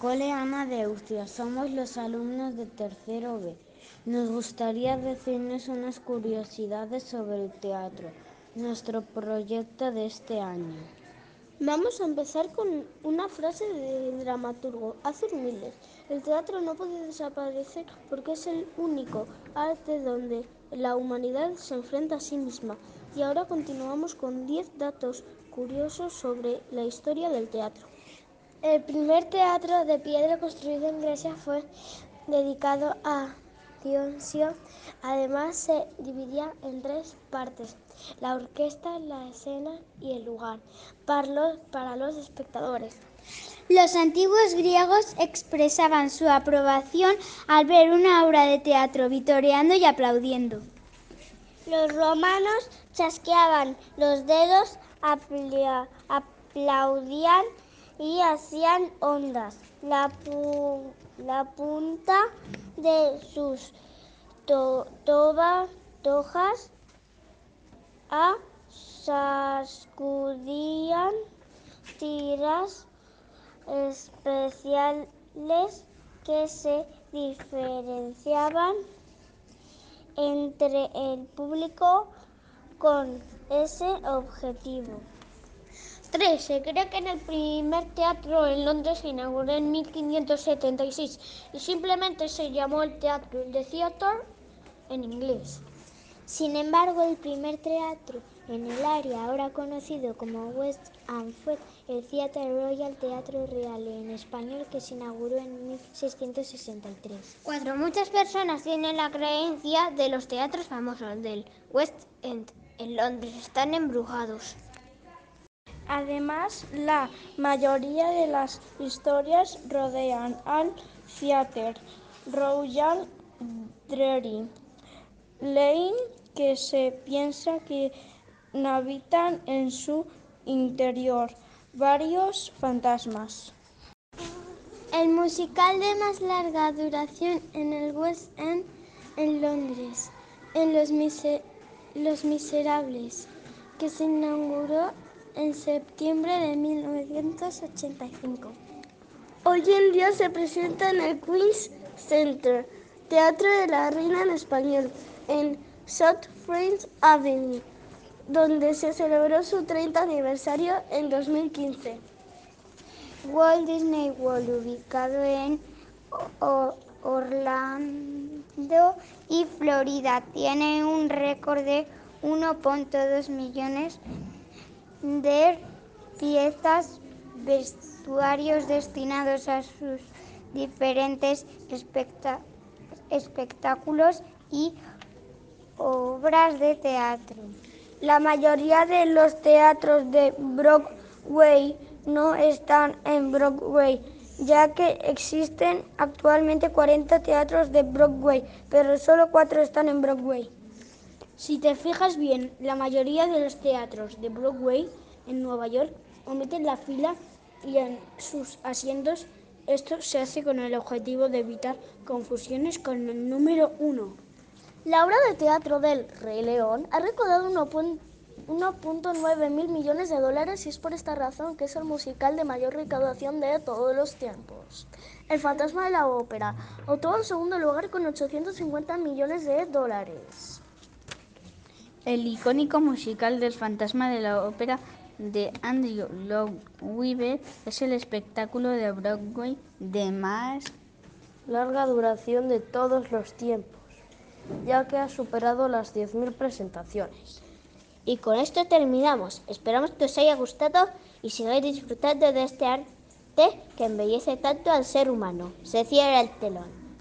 cole Ana de Austria. Somos los alumnos de tercero B. Nos gustaría decirles unas curiosidades sobre el teatro, nuestro proyecto de este año. Vamos a empezar con una frase del dramaturgo Arthur Miller. El teatro no puede desaparecer porque es el único arte donde la humanidad se enfrenta a sí misma. Y ahora continuamos con 10 datos curiosos sobre la historia del teatro. El primer teatro de piedra construido en Grecia fue dedicado a Dionisio. Además se dividía en tres partes, la orquesta, la escena y el lugar, para los, para los espectadores. Los antiguos griegos expresaban su aprobación al ver una obra de teatro vitoreando y aplaudiendo. Los romanos chasqueaban los dedos, aplaudían y hacían ondas. La, la punta de sus to, tojas a sacudían tiras especiales que se diferenciaban entre el público con ese objetivo. 3. Se cree que en el primer teatro en Londres se inauguró en 1576 y simplemente se llamó el teatro The Theatre en inglés. Sin embargo, el primer teatro en el área, ahora conocido como West End, fue el Theatre Royal Teatro Real en español que se inauguró en 1663. 4. Muchas personas tienen la creencia de los teatros famosos del West End en Londres están embrujados. Además, la mayoría de las historias rodean al Theatre Royal Drury Lane, que se piensa que habitan en su interior varios fantasmas. El musical de más larga duración en el West End en Londres, en Los, Los Miserables, que se inauguró en septiembre de 1985. Hoy en día se presenta en el Queen's Center, Teatro de la Reina en español, en South Friends Avenue, donde se celebró su 30 aniversario en 2015. Walt Disney World, ubicado en Orlando y Florida, tiene un récord de 1.2 millones de piezas, vestuarios destinados a sus diferentes espectáculos y obras de teatro. La mayoría de los teatros de Broadway no están en Broadway, ya que existen actualmente 40 teatros de Broadway, pero solo 4 están en Broadway. Si te fijas bien, la mayoría de los teatros de Broadway en Nueva York omiten la fila y en sus asientos. Esto se hace con el objetivo de evitar confusiones con el número uno. La obra de teatro del Rey León ha recaudado 1.9 mil millones de dólares y es por esta razón que es el musical de mayor recaudación de todos los tiempos. El fantasma de la ópera obtuvo el segundo lugar con 850 millones de dólares. El icónico musical del fantasma de la ópera de Andrew Lloyd Webber es el espectáculo de Broadway de más larga duración de todos los tiempos, ya que ha superado las 10.000 presentaciones. Y con esto terminamos. Esperamos que os haya gustado y sigáis disfrutando de este arte que embellece tanto al ser humano. Se cierra el telón.